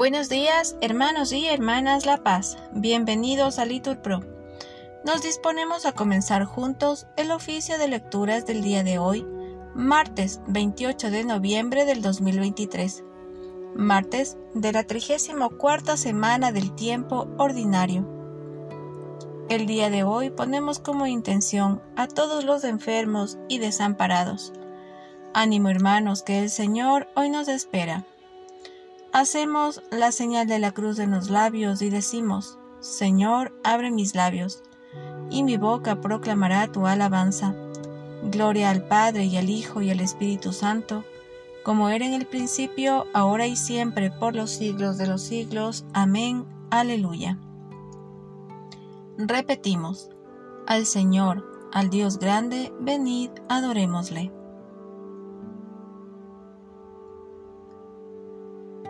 Buenos días, hermanos y hermanas La Paz. Bienvenidos a Litur Pro. Nos disponemos a comenzar juntos el oficio de lecturas del día de hoy, martes 28 de noviembre del 2023. Martes de la 34 semana del tiempo ordinario. El día de hoy ponemos como intención a todos los enfermos y desamparados. Ánimo hermanos que el Señor hoy nos espera. Hacemos la señal de la cruz en los labios y decimos, Señor, abre mis labios, y mi boca proclamará tu alabanza. Gloria al Padre y al Hijo y al Espíritu Santo, como era en el principio, ahora y siempre, por los siglos de los siglos. Amén. Aleluya. Repetimos, al Señor, al Dios grande, venid, adorémosle.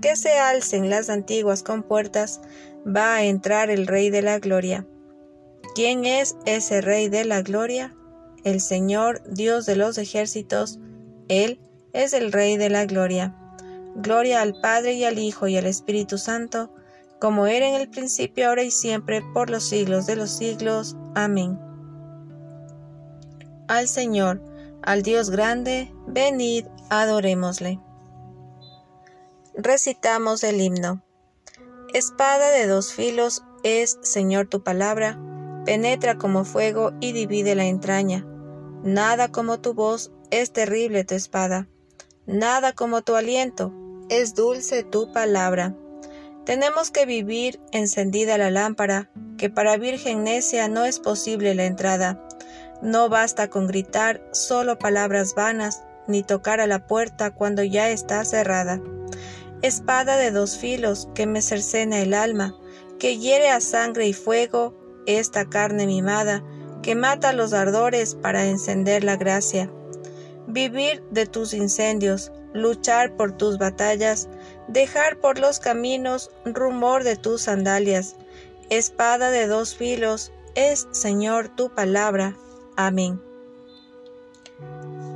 que se alcen las antiguas compuertas, va a entrar el Rey de la Gloria. ¿Quién es ese Rey de la Gloria? El Señor, Dios de los ejércitos, Él es el Rey de la Gloria. Gloria al Padre y al Hijo y al Espíritu Santo, como era en el principio, ahora y siempre, por los siglos de los siglos. Amén. Al Señor, al Dios grande, venid, adorémosle recitamos el himno. Espada de dos filos es, Señor, tu palabra, penetra como fuego y divide la entraña. Nada como tu voz es terrible tu espada, nada como tu aliento es dulce tu palabra. Tenemos que vivir encendida la lámpara, que para virgen necia no es posible la entrada. No basta con gritar solo palabras vanas, ni tocar a la puerta cuando ya está cerrada espada de dos filos que me cercena el alma, que hiere a sangre y fuego esta carne mimada, que mata los ardores para encender la gracia. Vivir de tus incendios, luchar por tus batallas, dejar por los caminos rumor de tus sandalias. Espada de dos filos, es, Señor, tu palabra. Amén.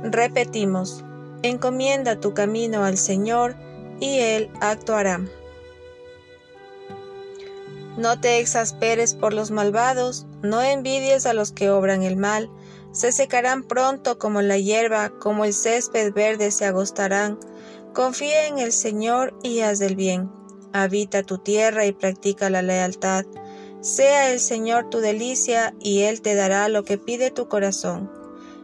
Repetimos, encomienda tu camino al Señor, y Él actuará. No te exasperes por los malvados, no envidies a los que obran el mal, se secarán pronto como la hierba, como el césped verde se agostarán. Confía en el Señor y haz del bien. Habita tu tierra y practica la lealtad. Sea el Señor tu delicia y Él te dará lo que pide tu corazón.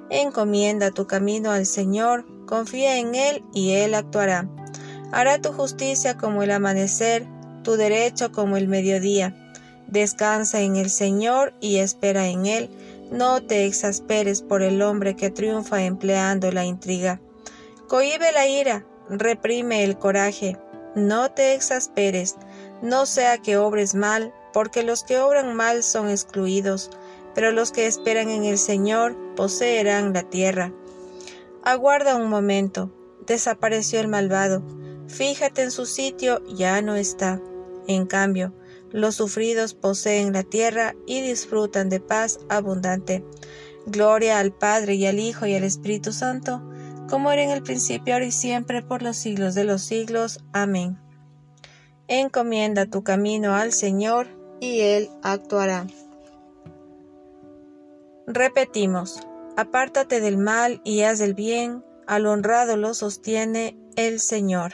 Encomienda tu camino al Señor, confía en Él y Él actuará. Hará tu justicia como el amanecer, tu derecho como el mediodía. Descansa en el Señor y espera en Él. No te exasperes por el hombre que triunfa empleando la intriga. Cohibe la ira, reprime el coraje. No te exasperes, no sea que obres mal, porque los que obran mal son excluidos, pero los que esperan en el Señor poseerán la tierra. Aguarda un momento, desapareció el malvado Fíjate en su sitio, ya no está. En cambio, los sufridos poseen la tierra y disfrutan de paz abundante. Gloria al Padre y al Hijo y al Espíritu Santo, como era en el principio, ahora y siempre, por los siglos de los siglos. Amén. Encomienda tu camino al Señor, y Él actuará. Repetimos, apártate del mal y haz el bien, al honrado lo sostiene el Señor.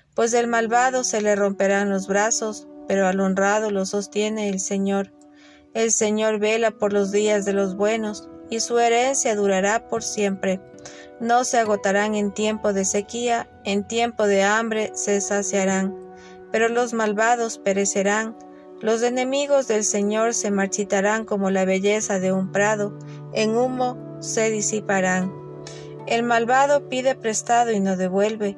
pues del malvado se le romperán los brazos, pero al honrado lo sostiene el Señor. El Señor vela por los días de los buenos, y su herencia durará por siempre. No se agotarán en tiempo de sequía, en tiempo de hambre se saciarán, pero los malvados perecerán. Los enemigos del Señor se marchitarán como la belleza de un prado, en humo se disiparán. El malvado pide prestado y no devuelve,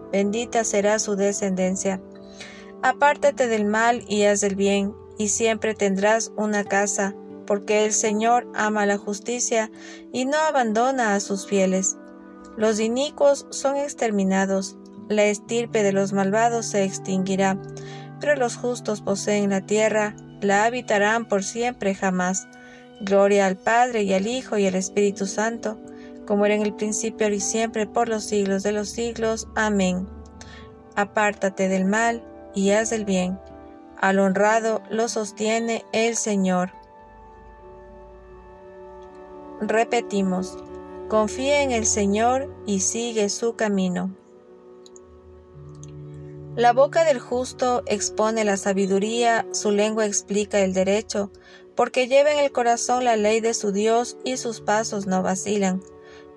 bendita será su descendencia. Apártate del mal y haz el bien, y siempre tendrás una casa, porque el Señor ama la justicia y no abandona a sus fieles. Los inicuos son exterminados, la estirpe de los malvados se extinguirá, pero los justos poseen la tierra, la habitarán por siempre jamás. Gloria al Padre y al Hijo y al Espíritu Santo, como era en el principio y siempre por los siglos de los siglos. Amén. Apártate del mal y haz el bien. Al honrado lo sostiene el Señor. Repetimos, confía en el Señor y sigue su camino. La boca del justo expone la sabiduría, su lengua explica el derecho, porque lleva en el corazón la ley de su Dios y sus pasos no vacilan.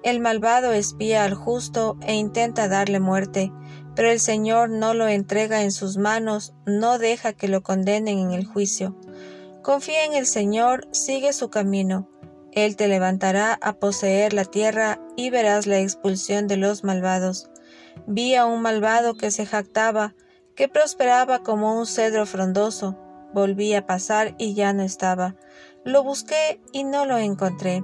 El malvado espía al justo e intenta darle muerte, pero el Señor no lo entrega en sus manos, no deja que lo condenen en el juicio. Confía en el Señor, sigue su camino. Él te levantará a poseer la tierra y verás la expulsión de los malvados. Vi a un malvado que se jactaba, que prosperaba como un cedro frondoso. Volví a pasar y ya no estaba. Lo busqué y no lo encontré.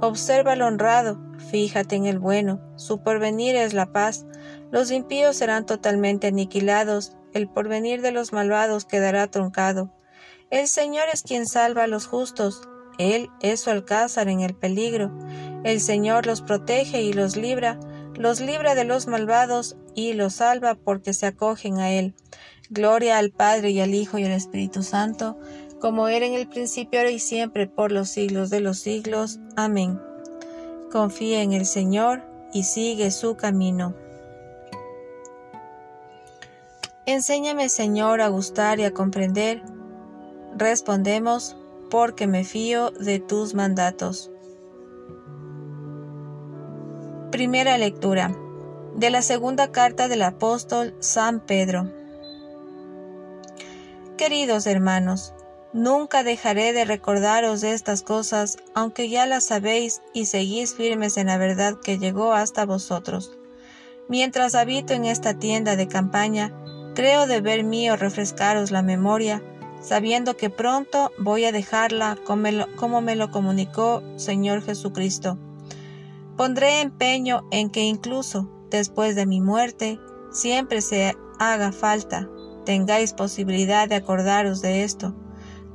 Observa al honrado, fíjate en el bueno, su porvenir es la paz. Los impíos serán totalmente aniquilados, el porvenir de los malvados quedará truncado. El Señor es quien salva a los justos, Él es su alcázar en el peligro. El Señor los protege y los libra, los libra de los malvados y los salva porque se acogen a Él. Gloria al Padre y al Hijo y al Espíritu Santo, como era en el principio, ahora y siempre, por los siglos de los siglos. Amén. Confía en el Señor y sigue su camino. Enséñame, Señor, a gustar y a comprender. Respondemos, porque me fío de tus mandatos. Primera lectura de la segunda carta del apóstol San Pedro. Queridos hermanos, nunca dejaré de recordaros de estas cosas, aunque ya las sabéis y seguís firmes en la verdad que llegó hasta vosotros. Mientras habito en esta tienda de campaña, Creo deber mío refrescaros la memoria, sabiendo que pronto voy a dejarla como me lo comunicó Señor Jesucristo. Pondré empeño en que incluso después de mi muerte, siempre se haga falta, tengáis posibilidad de acordaros de esto.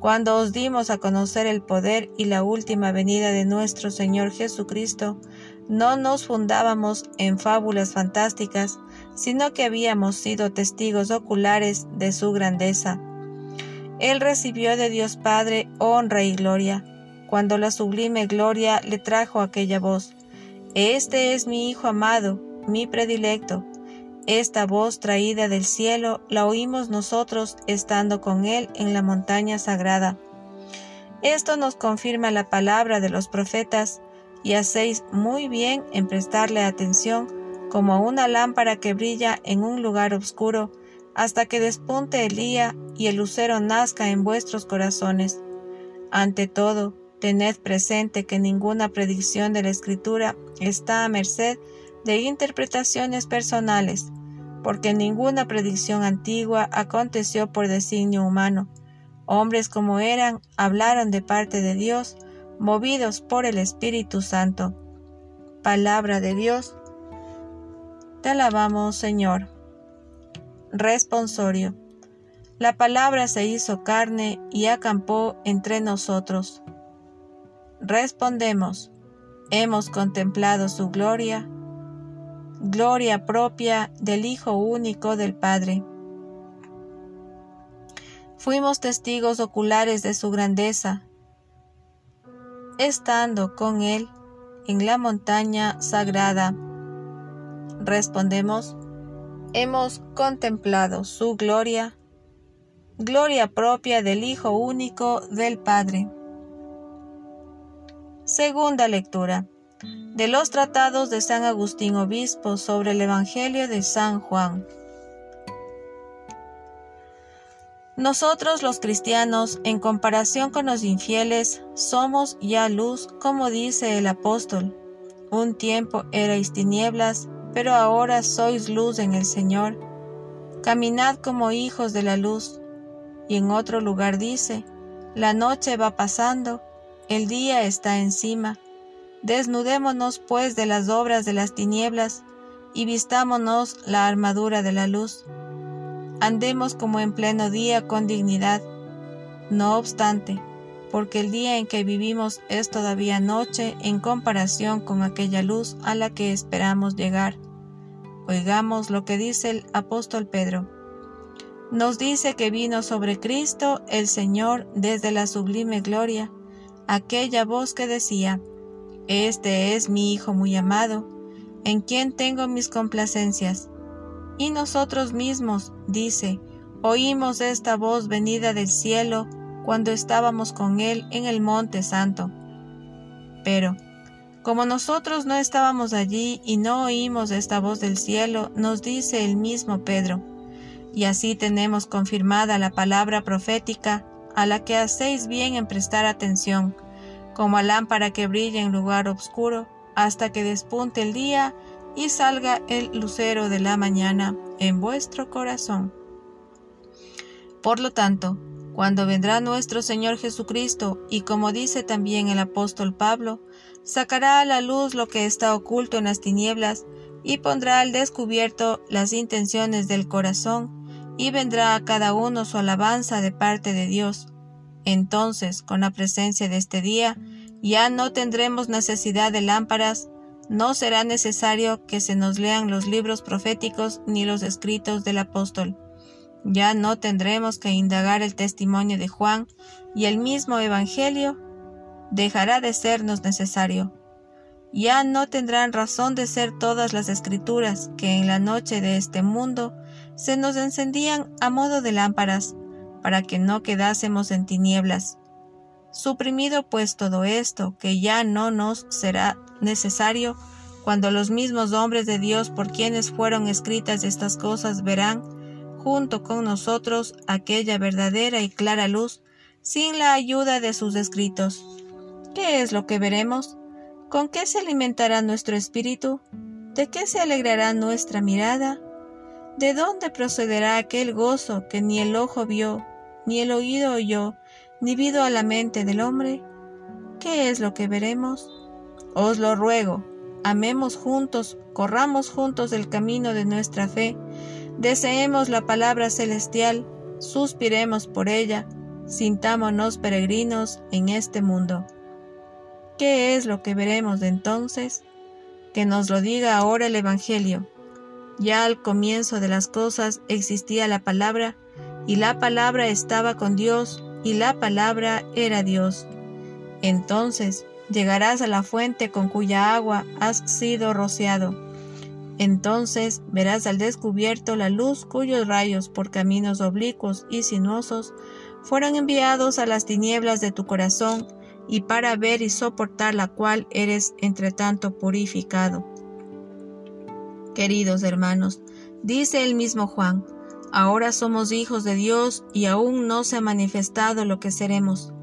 Cuando os dimos a conocer el poder y la última venida de nuestro Señor Jesucristo, no nos fundábamos en fábulas fantásticas, sino que habíamos sido testigos oculares de su grandeza. Él recibió de Dios Padre honra y gloria, cuando la sublime gloria le trajo aquella voz. Este es mi Hijo amado, mi predilecto. Esta voz traída del cielo la oímos nosotros estando con Él en la montaña sagrada. Esto nos confirma la palabra de los profetas, y hacéis muy bien en prestarle atención como una lámpara que brilla en un lugar oscuro, hasta que despunte el día y el lucero nazca en vuestros corazones. Ante todo, tened presente que ninguna predicción de la Escritura está a merced de interpretaciones personales, porque ninguna predicción antigua aconteció por designio humano. Hombres como eran, hablaron de parte de Dios, movidos por el Espíritu Santo. Palabra de Dios. Te alabamos, Señor. Responsorio. La palabra se hizo carne y acampó entre nosotros. Respondemos, hemos contemplado su gloria, gloria propia del Hijo único del Padre. Fuimos testigos oculares de su grandeza, estando con Él en la montaña sagrada. Respondemos, hemos contemplado su gloria, gloria propia del Hijo único del Padre. Segunda lectura de los tratados de San Agustín Obispo sobre el Evangelio de San Juan. Nosotros los cristianos, en comparación con los infieles, somos ya luz, como dice el apóstol. Un tiempo erais tinieblas, pero ahora sois luz en el Señor. Caminad como hijos de la luz. Y en otro lugar dice, la noche va pasando, el día está encima. Desnudémonos pues de las obras de las tinieblas y vistámonos la armadura de la luz. Andemos como en pleno día con dignidad. No obstante, porque el día en que vivimos es todavía noche en comparación con aquella luz a la que esperamos llegar. Oigamos lo que dice el apóstol Pedro. Nos dice que vino sobre Cristo el Señor desde la sublime gloria, aquella voz que decía, Este es mi Hijo muy amado, en quien tengo mis complacencias. Y nosotros mismos, dice, oímos esta voz venida del cielo, cuando estábamos con Él en el Monte Santo. Pero, como nosotros no estábamos allí y no oímos esta voz del cielo, nos dice el mismo Pedro, y así tenemos confirmada la palabra profética a la que hacéis bien en prestar atención, como lámpara que brilla en lugar oscuro, hasta que despunte el día y salga el lucero de la mañana en vuestro corazón. Por lo tanto, cuando vendrá nuestro Señor Jesucristo, y como dice también el apóstol Pablo, sacará a la luz lo que está oculto en las tinieblas, y pondrá al descubierto las intenciones del corazón, y vendrá a cada uno su alabanza de parte de Dios. Entonces, con la presencia de este día, ya no tendremos necesidad de lámparas, no será necesario que se nos lean los libros proféticos ni los escritos del apóstol ya no tendremos que indagar el testimonio de Juan y el mismo Evangelio dejará de sernos necesario. Ya no tendrán razón de ser todas las escrituras que en la noche de este mundo se nos encendían a modo de lámparas, para que no quedásemos en tinieblas. Suprimido pues todo esto, que ya no nos será necesario, cuando los mismos hombres de Dios por quienes fueron escritas estas cosas verán junto con nosotros aquella verdadera y clara luz, sin la ayuda de sus escritos. ¿Qué es lo que veremos? ¿Con qué se alimentará nuestro espíritu? ¿De qué se alegrará nuestra mirada? ¿De dónde procederá aquel gozo que ni el ojo vio, ni el oído oyó, ni vido a la mente del hombre? ¿Qué es lo que veremos? Os lo ruego, amemos juntos, corramos juntos el camino de nuestra fe, Deseemos la palabra celestial, suspiremos por ella, sintámonos peregrinos en este mundo. ¿Qué es lo que veremos de entonces? Que nos lo diga ahora el Evangelio. Ya al comienzo de las cosas existía la palabra, y la palabra estaba con Dios, y la palabra era Dios. Entonces llegarás a la fuente con cuya agua has sido rociado entonces verás al descubierto la luz cuyos rayos por caminos oblicuos y sinuosos fueron enviados a las tinieblas de tu corazón y para ver y soportar la cual eres entre tanto purificado. Queridos hermanos, dice el mismo Juan, Ahora somos hijos de Dios y aún no se ha manifestado lo que seremos.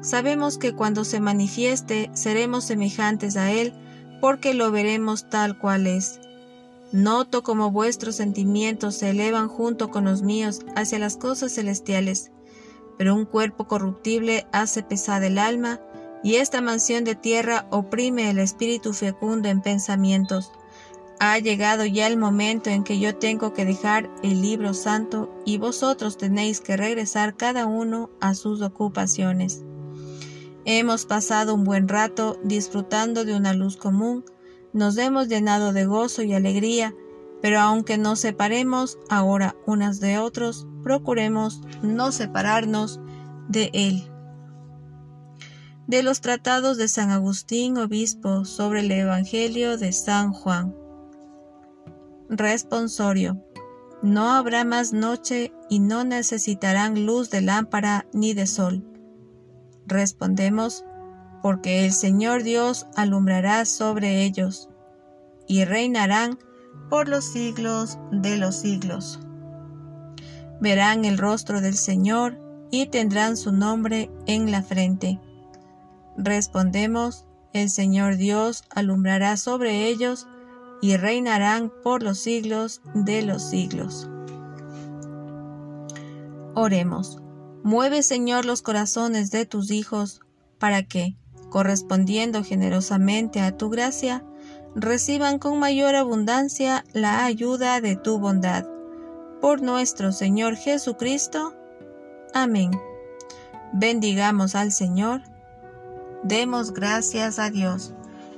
Sabemos que cuando se manifieste seremos semejantes a Él porque lo veremos tal cual es. Noto como vuestros sentimientos se elevan junto con los míos hacia las cosas celestiales, pero un cuerpo corruptible hace pesada el alma, y esta mansión de tierra oprime el espíritu fecundo en pensamientos. Ha llegado ya el momento en que yo tengo que dejar el libro santo y vosotros tenéis que regresar cada uno a sus ocupaciones. Hemos pasado un buen rato disfrutando de una luz común, nos hemos llenado de gozo y alegría, pero aunque nos separemos ahora unas de otros, procuremos no separarnos de él. De los tratados de San Agustín, obispo, sobre el Evangelio de San Juan. Responsorio. No habrá más noche y no necesitarán luz de lámpara ni de sol. Respondemos, porque el Señor Dios alumbrará sobre ellos, y reinarán por los siglos de los siglos. Verán el rostro del Señor y tendrán su nombre en la frente. Respondemos, el Señor Dios alumbrará sobre ellos y reinarán por los siglos de los siglos. Oremos. Mueve, Señor, los corazones de tus hijos, para que, correspondiendo generosamente a tu gracia, reciban con mayor abundancia la ayuda de tu bondad. Por nuestro Señor Jesucristo. Amén. Bendigamos al Señor. Demos gracias a Dios.